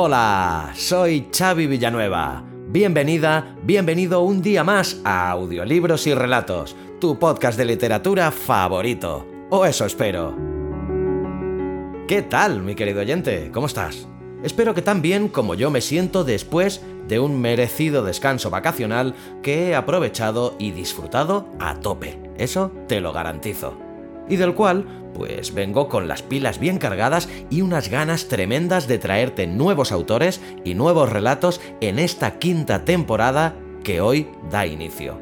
Hola, soy Xavi Villanueva. Bienvenida, bienvenido un día más a Audiolibros y Relatos, tu podcast de literatura favorito. O eso espero. ¿Qué tal, mi querido oyente? ¿Cómo estás? Espero que tan bien como yo me siento después de un merecido descanso vacacional que he aprovechado y disfrutado a tope. Eso te lo garantizo. Y del cual pues vengo con las pilas bien cargadas y unas ganas tremendas de traerte nuevos autores y nuevos relatos en esta quinta temporada que hoy da inicio.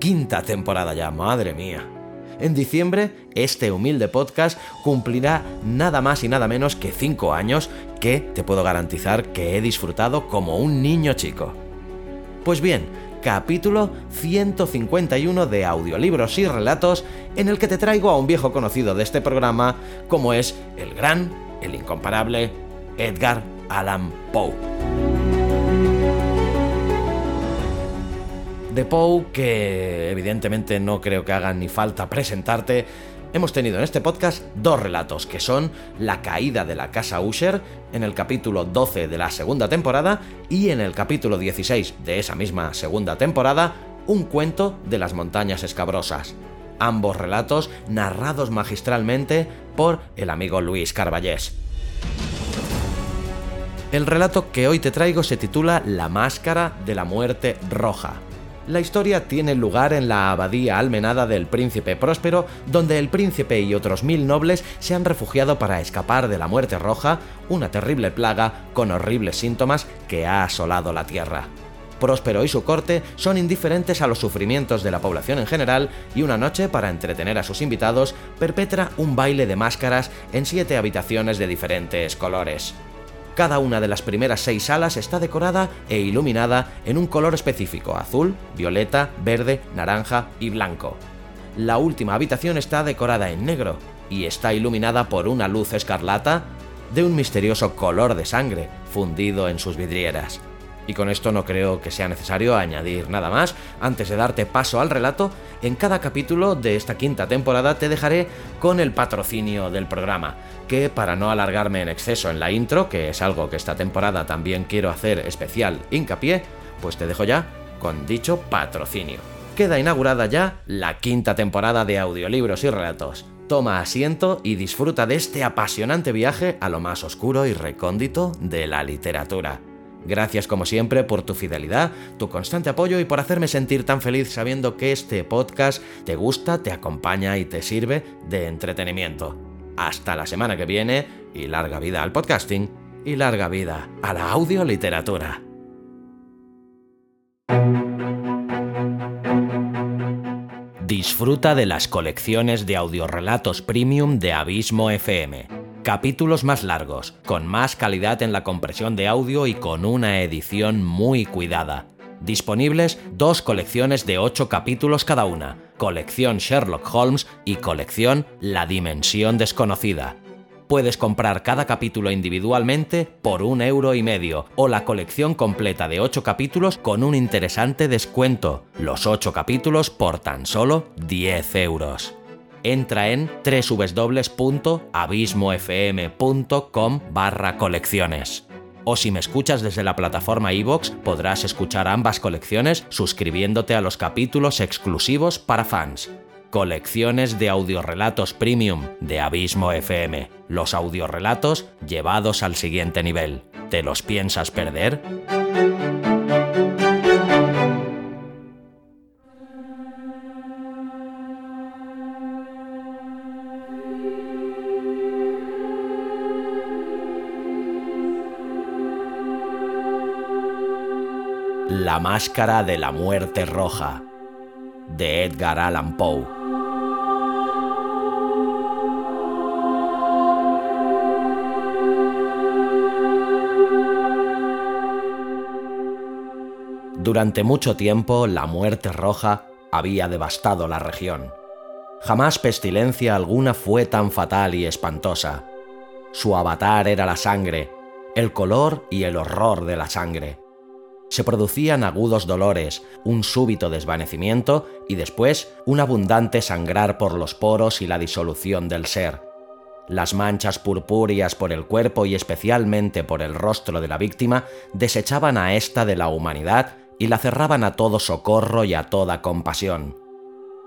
Quinta temporada ya, madre mía. En diciembre, este humilde podcast cumplirá nada más y nada menos que 5 años que te puedo garantizar que he disfrutado como un niño chico. Pues bien, capítulo 151 de audiolibros y relatos en el que te traigo a un viejo conocido de este programa como es el gran, el incomparable Edgar Allan Poe. De Poe, que evidentemente no creo que haga ni falta presentarte, hemos tenido en este podcast dos relatos, que son La caída de la casa Usher, en el capítulo 12 de la segunda temporada, y en el capítulo 16 de esa misma segunda temporada, Un cuento de las montañas escabrosas. Ambos relatos narrados magistralmente por el amigo Luis Carballés. El relato que hoy te traigo se titula La máscara de la muerte roja la historia tiene lugar en la abadía almenada del príncipe Próspero, donde el príncipe y otros mil nobles se han refugiado para escapar de la muerte roja, una terrible plaga con horribles síntomas que ha asolado la tierra. Próspero y su corte son indiferentes a los sufrimientos de la población en general y una noche, para entretener a sus invitados, perpetra un baile de máscaras en siete habitaciones de diferentes colores. Cada una de las primeras seis salas está decorada e iluminada en un color específico, azul, violeta, verde, naranja y blanco. La última habitación está decorada en negro y está iluminada por una luz escarlata de un misterioso color de sangre fundido en sus vidrieras. Y con esto no creo que sea necesario añadir nada más. Antes de darte paso al relato, en cada capítulo de esta quinta temporada te dejaré con el patrocinio del programa, que para no alargarme en exceso en la intro, que es algo que esta temporada también quiero hacer especial hincapié, pues te dejo ya con dicho patrocinio. Queda inaugurada ya la quinta temporada de audiolibros y relatos. Toma asiento y disfruta de este apasionante viaje a lo más oscuro y recóndito de la literatura. Gracias como siempre por tu fidelidad, tu constante apoyo y por hacerme sentir tan feliz sabiendo que este podcast te gusta, te acompaña y te sirve de entretenimiento. Hasta la semana que viene y larga vida al podcasting y larga vida a la audioliteratura. Disfruta de las colecciones de audiorelatos premium de Abismo FM capítulos más largos, con más calidad en la compresión de audio y con una edición muy cuidada. Disponibles dos colecciones de 8 capítulos cada una, colección Sherlock Holmes y colección La Dimensión Desconocida. Puedes comprar cada capítulo individualmente por un euro y medio o la colección completa de 8 capítulos con un interesante descuento, los 8 capítulos por tan solo 10 euros entra en www.abismofm.com barra colecciones. O si me escuchas desde la plataforma iVoox, podrás escuchar ambas colecciones suscribiéndote a los capítulos exclusivos para fans. Colecciones de audiorelatos premium de Abismo FM. Los audiorelatos llevados al siguiente nivel. ¿Te los piensas perder? La Máscara de la Muerte Roja, de Edgar Allan Poe. Durante mucho tiempo la muerte roja había devastado la región. Jamás pestilencia alguna fue tan fatal y espantosa. Su avatar era la sangre, el color y el horror de la sangre. Se producían agudos dolores, un súbito desvanecimiento y después un abundante sangrar por los poros y la disolución del ser. Las manchas purpúreas por el cuerpo y especialmente por el rostro de la víctima desechaban a ésta de la humanidad y la cerraban a todo socorro y a toda compasión.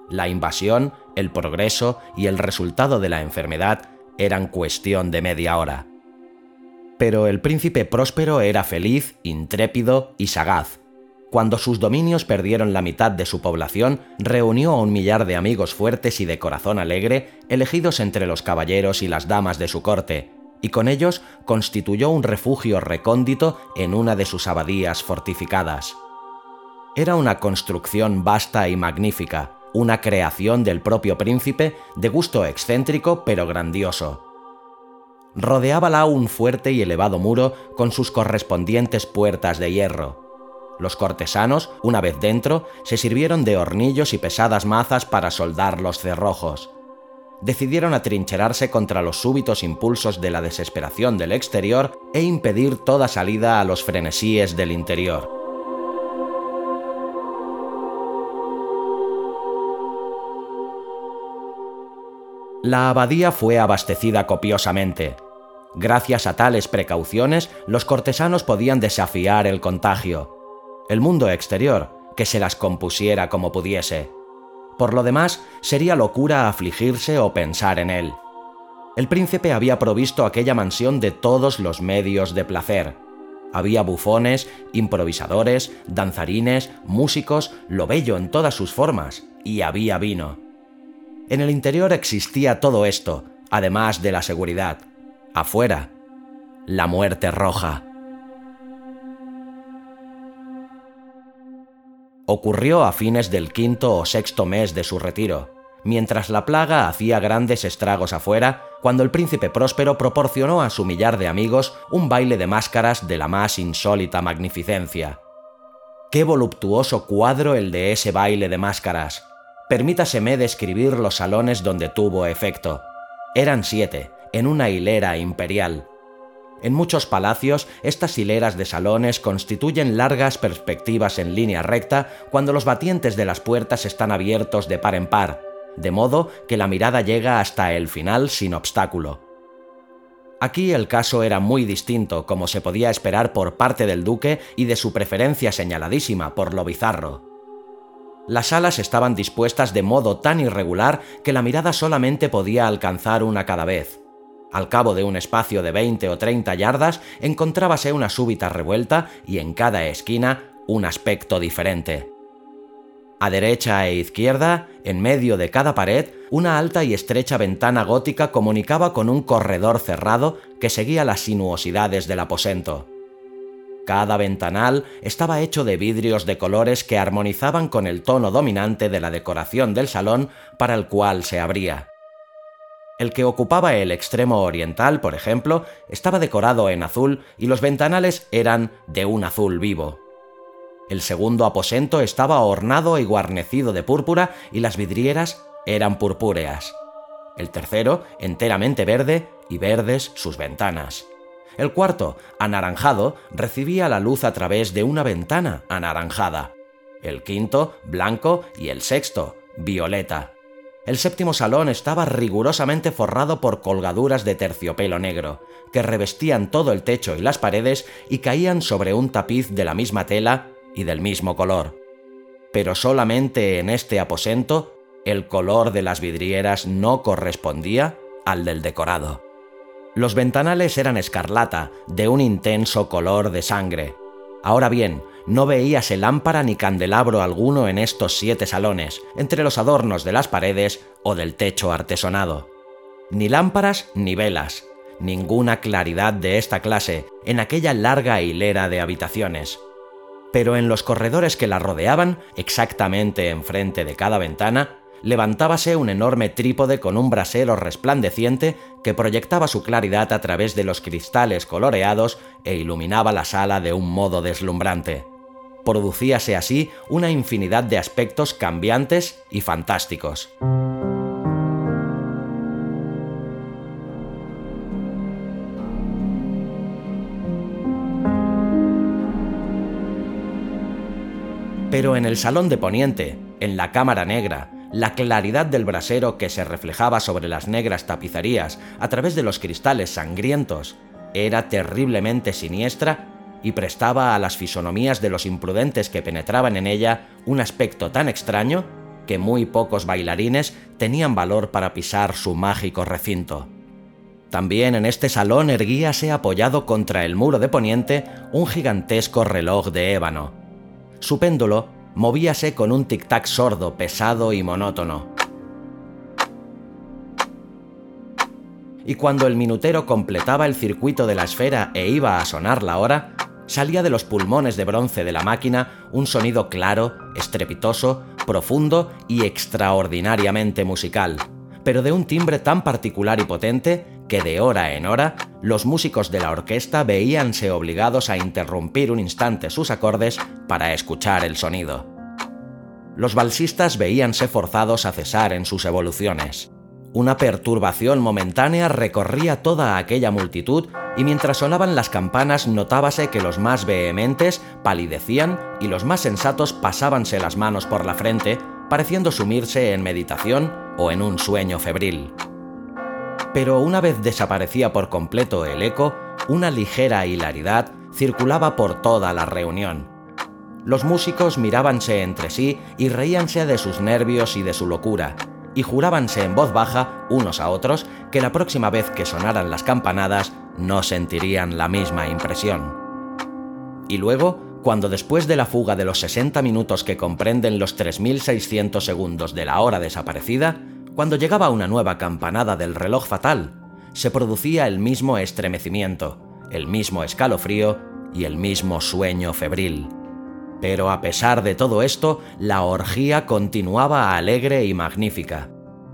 La invasión, el progreso y el resultado de la enfermedad eran cuestión de media hora. Pero el príncipe próspero era feliz, intrépido y sagaz. Cuando sus dominios perdieron la mitad de su población, reunió a un millar de amigos fuertes y de corazón alegre, elegidos entre los caballeros y las damas de su corte, y con ellos constituyó un refugio recóndito en una de sus abadías fortificadas. Era una construcción vasta y magnífica, una creación del propio príncipe de gusto excéntrico pero grandioso. Rodeábala un fuerte y elevado muro con sus correspondientes puertas de hierro. Los cortesanos, una vez dentro, se sirvieron de hornillos y pesadas mazas para soldar los cerrojos. Decidieron atrincherarse contra los súbitos impulsos de la desesperación del exterior e impedir toda salida a los frenesíes del interior. La abadía fue abastecida copiosamente. Gracias a tales precauciones, los cortesanos podían desafiar el contagio. El mundo exterior, que se las compusiera como pudiese. Por lo demás, sería locura afligirse o pensar en él. El príncipe había provisto aquella mansión de todos los medios de placer. Había bufones, improvisadores, danzarines, músicos, lo bello en todas sus formas, y había vino. En el interior existía todo esto, además de la seguridad. Afuera, la muerte roja. Ocurrió a fines del quinto o sexto mes de su retiro, mientras la plaga hacía grandes estragos afuera, cuando el príncipe próspero proporcionó a su millar de amigos un baile de máscaras de la más insólita magnificencia. Qué voluptuoso cuadro el de ese baile de máscaras, Permítaseme describir los salones donde tuvo efecto. Eran siete, en una hilera imperial. En muchos palacios, estas hileras de salones constituyen largas perspectivas en línea recta cuando los batientes de las puertas están abiertos de par en par, de modo que la mirada llega hasta el final sin obstáculo. Aquí el caso era muy distinto, como se podía esperar por parte del duque y de su preferencia señaladísima por lo bizarro. Las salas estaban dispuestas de modo tan irregular que la mirada solamente podía alcanzar una cada vez. Al cabo de un espacio de 20 o 30 yardas encontrábase una súbita revuelta y en cada esquina un aspecto diferente. A derecha e izquierda, en medio de cada pared, una alta y estrecha ventana gótica comunicaba con un corredor cerrado que seguía las sinuosidades del aposento. Cada ventanal estaba hecho de vidrios de colores que armonizaban con el tono dominante de la decoración del salón para el cual se abría. El que ocupaba el extremo oriental, por ejemplo, estaba decorado en azul y los ventanales eran de un azul vivo. El segundo aposento estaba ornado y guarnecido de púrpura y las vidrieras eran purpúreas. El tercero, enteramente verde y verdes sus ventanas. El cuarto, anaranjado, recibía la luz a través de una ventana anaranjada. El quinto, blanco, y el sexto, violeta. El séptimo salón estaba rigurosamente forrado por colgaduras de terciopelo negro, que revestían todo el techo y las paredes y caían sobre un tapiz de la misma tela y del mismo color. Pero solamente en este aposento el color de las vidrieras no correspondía al del decorado. Los ventanales eran escarlata, de un intenso color de sangre. Ahora bien, no veíase lámpara ni candelabro alguno en estos siete salones, entre los adornos de las paredes o del techo artesonado. Ni lámparas ni velas, ninguna claridad de esta clase en aquella larga hilera de habitaciones. Pero en los corredores que la rodeaban, exactamente enfrente de cada ventana, levantábase un enorme trípode con un brasero resplandeciente que proyectaba su claridad a través de los cristales coloreados e iluminaba la sala de un modo deslumbrante. Producíase así una infinidad de aspectos cambiantes y fantásticos. Pero en el salón de poniente, en la cámara negra, la claridad del brasero que se reflejaba sobre las negras tapicerías a través de los cristales sangrientos era terriblemente siniestra y prestaba a las fisonomías de los imprudentes que penetraban en ella un aspecto tan extraño que muy pocos bailarines tenían valor para pisar su mágico recinto. También en este salón erguíase apoyado contra el muro de poniente un gigantesco reloj de ébano, su péndulo movíase con un tic-tac sordo, pesado y monótono. Y cuando el minutero completaba el circuito de la esfera e iba a sonar la hora, salía de los pulmones de bronce de la máquina un sonido claro, estrepitoso, profundo y extraordinariamente musical, pero de un timbre tan particular y potente que de hora en hora los músicos de la orquesta veíanse obligados a interrumpir un instante sus acordes para escuchar el sonido. Los balsistas veíanse forzados a cesar en sus evoluciones. Una perturbación momentánea recorría toda aquella multitud y mientras sonaban las campanas notábase que los más vehementes palidecían y los más sensatos pasábanse las manos por la frente, pareciendo sumirse en meditación o en un sueño febril pero una vez desaparecía por completo el eco, una ligera hilaridad circulaba por toda la reunión. Los músicos mirábanse entre sí y reíanse de sus nervios y de su locura, y jurábanse en voz baja unos a otros que la próxima vez que sonaran las campanadas no sentirían la misma impresión. Y luego, cuando después de la fuga de los 60 minutos que comprenden los 3.600 segundos de la hora desaparecida, cuando llegaba una nueva campanada del reloj fatal, se producía el mismo estremecimiento, el mismo escalofrío y el mismo sueño febril. Pero a pesar de todo esto, la orgía continuaba alegre y magnífica.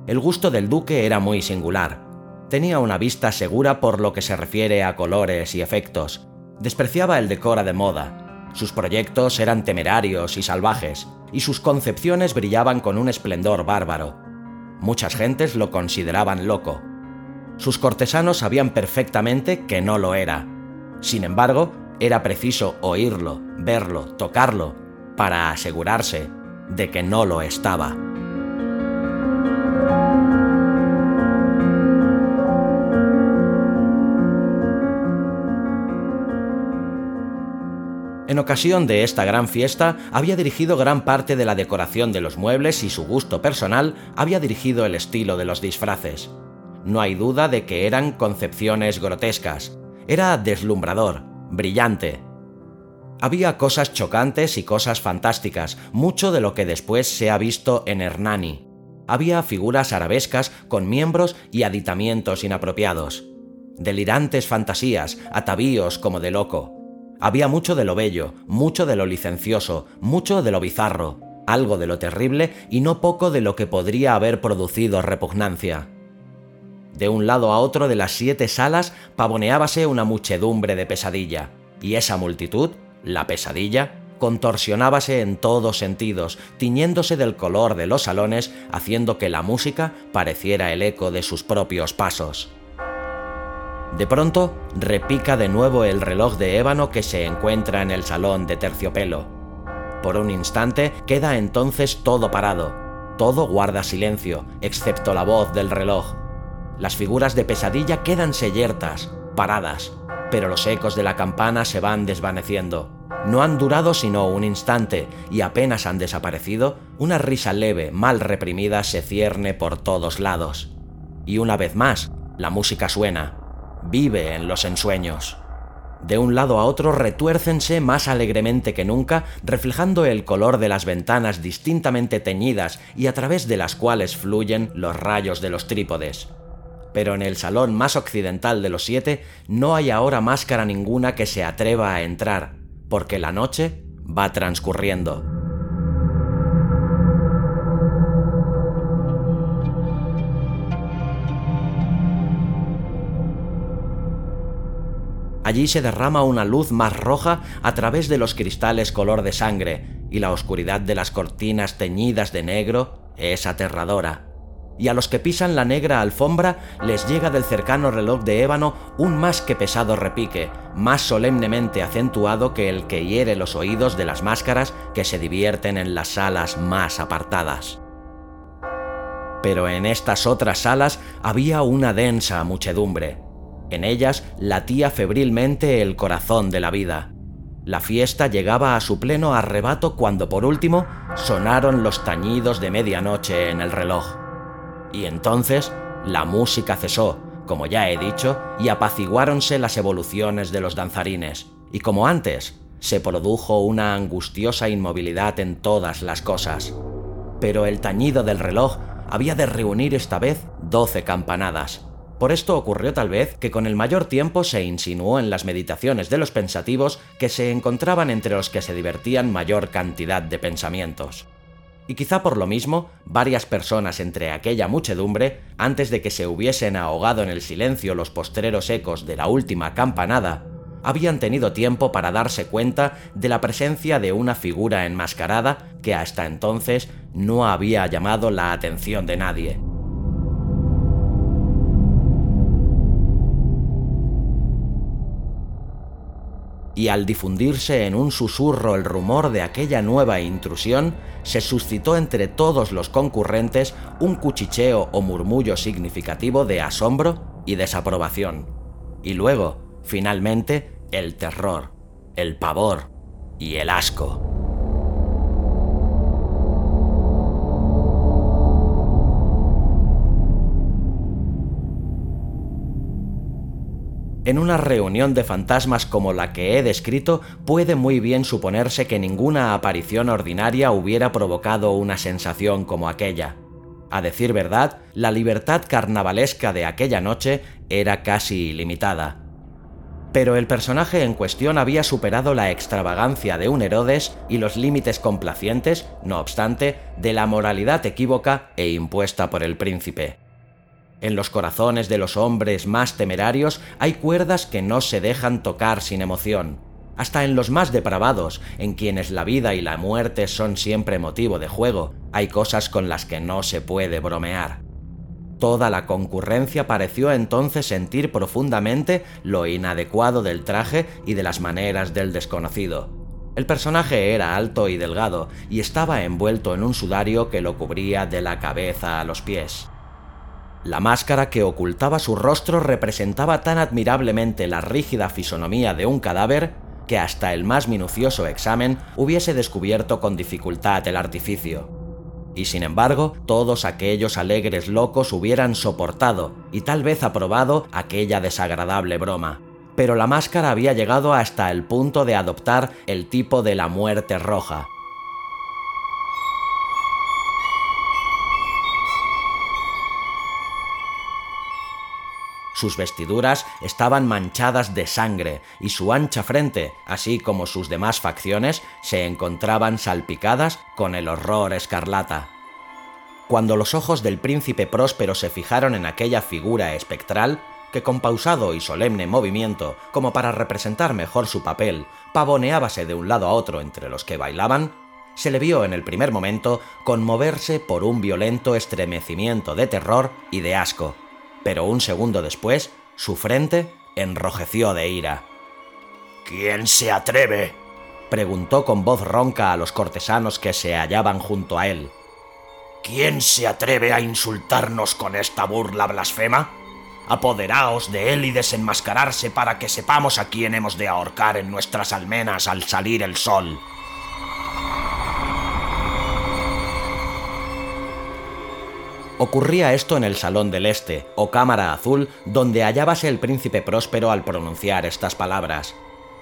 El gusto del duque era muy singular. Tenía una vista segura por lo que se refiere a colores y efectos. Despreciaba el decora de moda. Sus proyectos eran temerarios y salvajes, y sus concepciones brillaban con un esplendor bárbaro. Muchas gentes lo consideraban loco. Sus cortesanos sabían perfectamente que no lo era. Sin embargo, era preciso oírlo, verlo, tocarlo, para asegurarse de que no lo estaba. En ocasión de esta gran fiesta, había dirigido gran parte de la decoración de los muebles y su gusto personal había dirigido el estilo de los disfraces. No hay duda de que eran concepciones grotescas. Era deslumbrador, brillante. Había cosas chocantes y cosas fantásticas, mucho de lo que después se ha visto en Hernani. Había figuras arabescas con miembros y aditamientos inapropiados. Delirantes fantasías, atavíos como de loco había mucho de lo bello, mucho de lo licencioso, mucho de lo bizarro, algo de lo terrible y no poco de lo que podría haber producido repugnancia. De un lado a otro de las siete salas pavoneábase una muchedumbre de pesadilla, y esa multitud, la pesadilla, contorsionábase en todos sentidos, tiñéndose del color de los salones, haciendo que la música pareciera el eco de sus propios pasos. De pronto, repica de nuevo el reloj de ébano que se encuentra en el salón de terciopelo. Por un instante queda entonces todo parado. Todo guarda silencio, excepto la voz del reloj. Las figuras de pesadilla quedan yertas, paradas, pero los ecos de la campana se van desvaneciendo. No han durado sino un instante y apenas han desaparecido, una risa leve, mal reprimida, se cierne por todos lados. Y una vez más, la música suena, vive en los ensueños. De un lado a otro retuércense más alegremente que nunca, reflejando el color de las ventanas distintamente teñidas y a través de las cuales fluyen los rayos de los trípodes. Pero en el salón más occidental de los siete no hay ahora máscara ninguna que se atreva a entrar, porque la noche va transcurriendo. Allí se derrama una luz más roja a través de los cristales color de sangre, y la oscuridad de las cortinas teñidas de negro es aterradora. Y a los que pisan la negra alfombra les llega del cercano reloj de ébano un más que pesado repique, más solemnemente acentuado que el que hiere los oídos de las máscaras que se divierten en las salas más apartadas. Pero en estas otras salas había una densa muchedumbre. En ellas latía febrilmente el corazón de la vida. La fiesta llegaba a su pleno arrebato cuando por último sonaron los tañidos de medianoche en el reloj. Y entonces la música cesó, como ya he dicho, y apaciguáronse las evoluciones de los danzarines. Y como antes, se produjo una angustiosa inmovilidad en todas las cosas. Pero el tañido del reloj había de reunir esta vez doce campanadas. Por esto ocurrió tal vez que con el mayor tiempo se insinuó en las meditaciones de los pensativos que se encontraban entre los que se divertían mayor cantidad de pensamientos. Y quizá por lo mismo, varias personas entre aquella muchedumbre, antes de que se hubiesen ahogado en el silencio los postreros ecos de la última campanada, habían tenido tiempo para darse cuenta de la presencia de una figura enmascarada que hasta entonces no había llamado la atención de nadie. Y al difundirse en un susurro el rumor de aquella nueva intrusión, se suscitó entre todos los concurrentes un cuchicheo o murmullo significativo de asombro y desaprobación. Y luego, finalmente, el terror, el pavor y el asco. En una reunión de fantasmas como la que he descrito, puede muy bien suponerse que ninguna aparición ordinaria hubiera provocado una sensación como aquella. A decir verdad, la libertad carnavalesca de aquella noche era casi ilimitada. Pero el personaje en cuestión había superado la extravagancia de un Herodes y los límites complacientes, no obstante, de la moralidad equívoca e impuesta por el príncipe. En los corazones de los hombres más temerarios hay cuerdas que no se dejan tocar sin emoción. Hasta en los más depravados, en quienes la vida y la muerte son siempre motivo de juego, hay cosas con las que no se puede bromear. Toda la concurrencia pareció entonces sentir profundamente lo inadecuado del traje y de las maneras del desconocido. El personaje era alto y delgado, y estaba envuelto en un sudario que lo cubría de la cabeza a los pies. La máscara que ocultaba su rostro representaba tan admirablemente la rígida fisonomía de un cadáver que hasta el más minucioso examen hubiese descubierto con dificultad el artificio. Y sin embargo, todos aquellos alegres locos hubieran soportado y tal vez aprobado aquella desagradable broma. Pero la máscara había llegado hasta el punto de adoptar el tipo de la muerte roja, Sus vestiduras estaban manchadas de sangre y su ancha frente, así como sus demás facciones, se encontraban salpicadas con el horror escarlata. Cuando los ojos del príncipe próspero se fijaron en aquella figura espectral, que con pausado y solemne movimiento, como para representar mejor su papel, pavoneábase de un lado a otro entre los que bailaban, se le vio en el primer momento conmoverse por un violento estremecimiento de terror y de asco pero un segundo después su frente enrojeció de ira. ¿Quién se atreve? preguntó con voz ronca a los cortesanos que se hallaban junto a él. ¿Quién se atreve a insultarnos con esta burla blasfema? Apoderaos de él y desenmascararse para que sepamos a quién hemos de ahorcar en nuestras almenas al salir el sol. Ocurría esto en el Salón del Este, o Cámara Azul, donde hallábase el príncipe próspero al pronunciar estas palabras.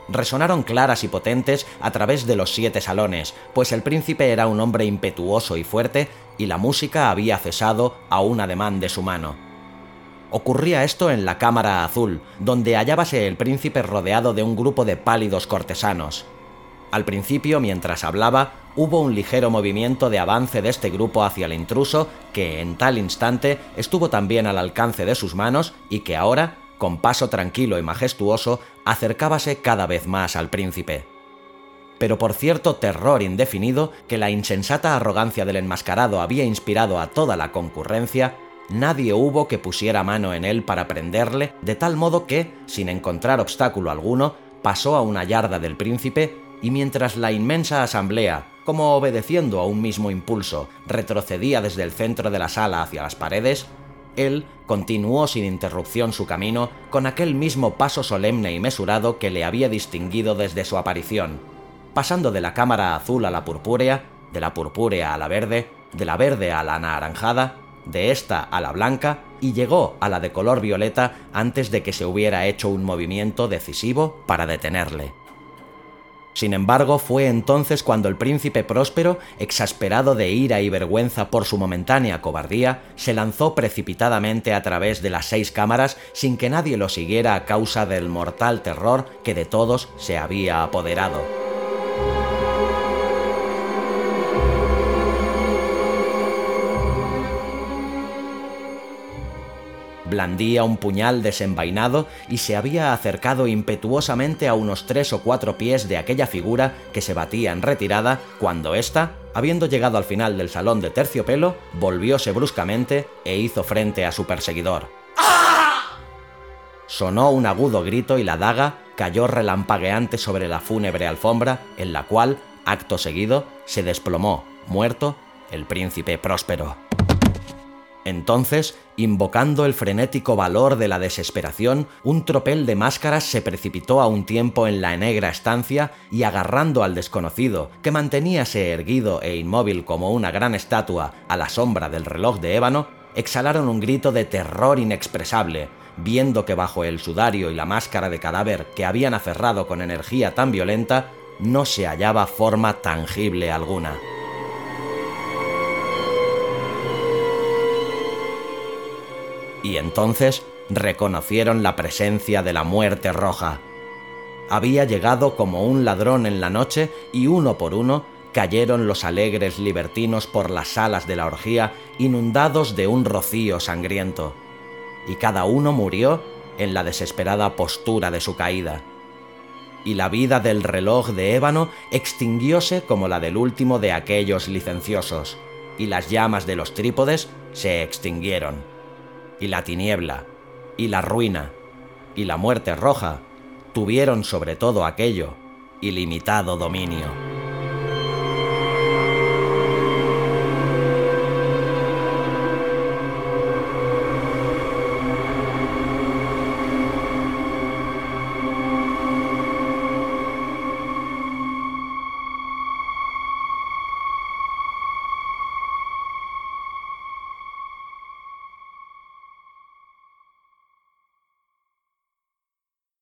Resonaron claras y potentes a través de los siete salones, pues el príncipe era un hombre impetuoso y fuerte, y la música había cesado a un ademán de su mano. Ocurría esto en la Cámara Azul, donde hallábase el príncipe rodeado de un grupo de pálidos cortesanos. Al principio, mientras hablaba, hubo un ligero movimiento de avance de este grupo hacia el intruso que en tal instante estuvo también al alcance de sus manos y que ahora, con paso tranquilo y majestuoso, acercábase cada vez más al príncipe. Pero por cierto terror indefinido que la insensata arrogancia del enmascarado había inspirado a toda la concurrencia, nadie hubo que pusiera mano en él para prenderle, de tal modo que, sin encontrar obstáculo alguno, pasó a una yarda del príncipe y mientras la inmensa asamblea, como obedeciendo a un mismo impulso, retrocedía desde el centro de la sala hacia las paredes, él continuó sin interrupción su camino con aquel mismo paso solemne y mesurado que le había distinguido desde su aparición, pasando de la cámara azul a la purpúrea, de la purpúrea a la verde, de la verde a la anaranjada, de esta a la blanca y llegó a la de color violeta antes de que se hubiera hecho un movimiento decisivo para detenerle. Sin embargo, fue entonces cuando el príncipe próspero, exasperado de ira y vergüenza por su momentánea cobardía, se lanzó precipitadamente a través de las seis cámaras sin que nadie lo siguiera a causa del mortal terror que de todos se había apoderado. Blandía un puñal desenvainado y se había acercado impetuosamente a unos tres o cuatro pies de aquella figura que se batía en retirada cuando ésta, habiendo llegado al final del salón de terciopelo, volvióse bruscamente e hizo frente a su perseguidor. Sonó un agudo grito y la daga cayó relampagueante sobre la fúnebre alfombra, en la cual, acto seguido, se desplomó, muerto, el príncipe próspero. Entonces, invocando el frenético valor de la desesperación, un tropel de máscaras se precipitó a un tiempo en la negra estancia y agarrando al desconocido, que manteníase erguido e inmóvil como una gran estatua a la sombra del reloj de ébano, exhalaron un grito de terror inexpresable, viendo que bajo el sudario y la máscara de cadáver que habían aferrado con energía tan violenta, no se hallaba forma tangible alguna. Y entonces reconocieron la presencia de la muerte roja. Había llegado como un ladrón en la noche y uno por uno cayeron los alegres libertinos por las salas de la orgía inundados de un rocío sangriento, y cada uno murió en la desesperada postura de su caída. Y la vida del reloj de ébano extinguióse como la del último de aquellos licenciosos, y las llamas de los trípodes se extinguieron y la tiniebla, y la ruina, y la muerte roja tuvieron sobre todo aquello ilimitado dominio.